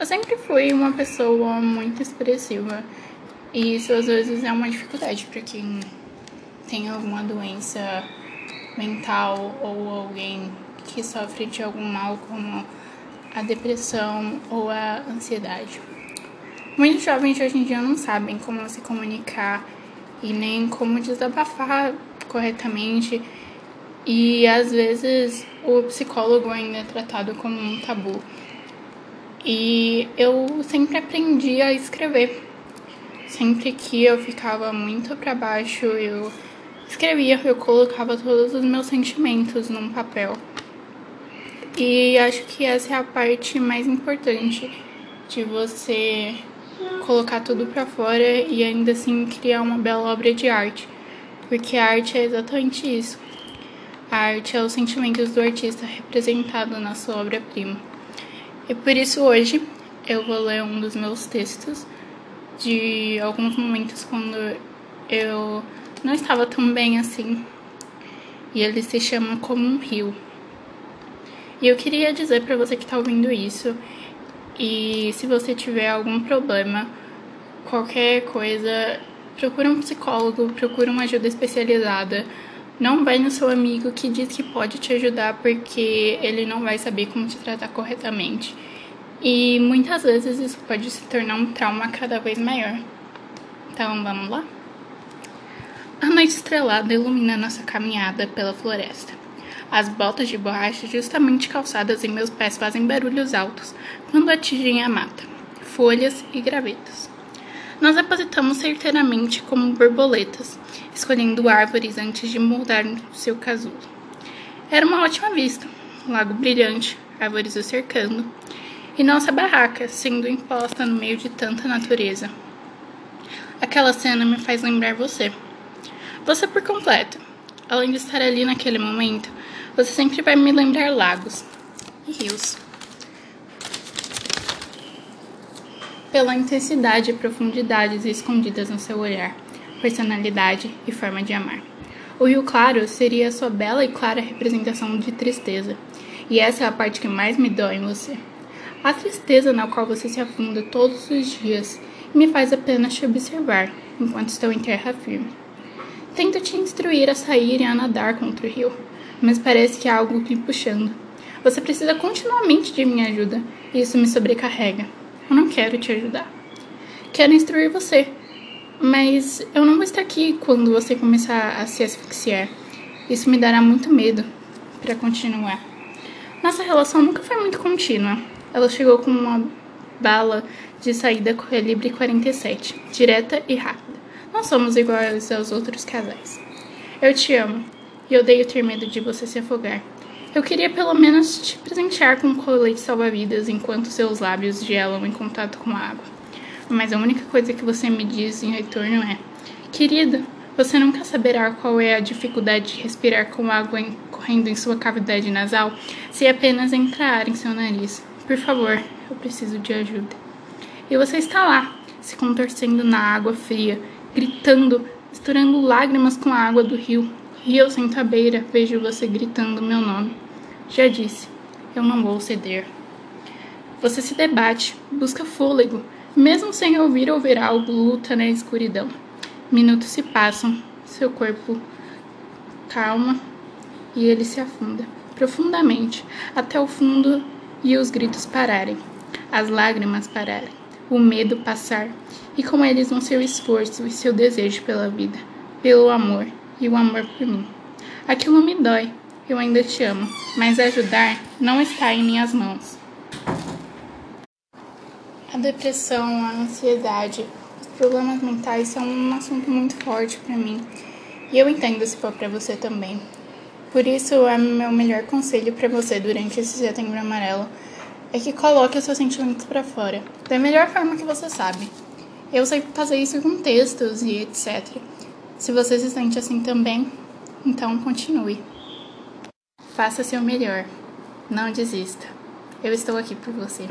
Eu sempre fui uma pessoa muito expressiva e isso às vezes é uma dificuldade para quem tem alguma doença mental ou alguém que sofre de algum mal como a depressão ou a ansiedade. Muitos jovens hoje em dia não sabem como se comunicar e nem como desabafar corretamente e às vezes o psicólogo ainda é tratado como um tabu. E eu sempre aprendi a escrever. Sempre que eu ficava muito para baixo, eu escrevia, eu colocava todos os meus sentimentos num papel. E acho que essa é a parte mais importante de você colocar tudo para fora e ainda assim criar uma bela obra de arte. Porque a arte é exatamente isso. A arte é os sentimentos do artista representado na sua obra-prima. E por isso hoje eu vou ler um dos meus textos de alguns momentos quando eu não estava tão bem assim. E ele se chama Como um Rio. E eu queria dizer para você que está ouvindo isso, e se você tiver algum problema, qualquer coisa, procura um psicólogo, procura uma ajuda especializada. Não vai no seu amigo que diz que pode te ajudar porque ele não vai saber como te tratar corretamente. E muitas vezes isso pode se tornar um trauma cada vez maior. Então vamos lá? A noite estrelada ilumina nossa caminhada pela floresta. As botas de borracha justamente calçadas em meus pés fazem barulhos altos quando atingem a mata, folhas e gravetos. Nós depositamos certeiramente como borboletas, escolhendo árvores antes de moldar seu casulo. Era uma ótima vista, um lago brilhante, árvores o cercando, e nossa barraca sendo imposta no meio de tanta natureza. Aquela cena me faz lembrar você. Você por completo. Além de estar ali naquele momento, você sempre vai me lembrar lagos e rios. Pela intensidade e profundidades escondidas no seu olhar, personalidade e forma de amar. O rio claro seria a sua bela e clara representação de tristeza, e essa é a parte que mais me dói em você. A tristeza na qual você se afunda todos os dias me faz apenas te observar enquanto estou em terra firme. Tento te instruir a sair e a nadar contra o rio, mas parece que há algo me puxando. Você precisa continuamente de minha ajuda e isso me sobrecarrega. Eu não quero te ajudar. Quero instruir você, mas eu não vou estar aqui quando você começar a se asfixiar. Isso me dará muito medo para continuar. Nossa relação nunca foi muito contínua. Ela chegou com uma bala de saída calibre 47, direta e rápida. Não somos iguais aos outros casais. Eu te amo e odeio ter medo de você se afogar. Eu queria pelo menos te presentear com um colete salva-vidas enquanto seus lábios gelam em contato com a água. Mas a única coisa que você me diz em retorno é: Querida, você nunca saberá qual é a dificuldade de respirar com água correndo em sua cavidade nasal se apenas entrar em seu nariz. Por favor, eu preciso de ajuda. E você está lá, se contorcendo na água fria, gritando, misturando lágrimas com a água do rio. E eu sento à beira, vejo você gritando meu nome. Já disse, eu não vou ceder. Você se debate, busca fôlego, mesmo sem ouvir ou ver algo, luta na escuridão. Minutos se passam, seu corpo calma e ele se afunda profundamente até o fundo e os gritos pararem, as lágrimas pararem, o medo passar, e com eles vão seu esforço e seu desejo pela vida, pelo amor e o amor por mim. Aquilo me dói, eu ainda te amo, mas ajudar não está em minhas mãos. Depressão, a ansiedade, os problemas mentais são um assunto muito forte para mim. E eu entendo se for para você também. Por isso, é meu melhor conselho para você durante esse setembro amarelo é que coloque os seus sentimentos para fora, da melhor forma que você sabe. Eu sei fazer isso com textos e etc. Se você se sente assim também, então continue. Faça seu melhor. Não desista. Eu estou aqui por você.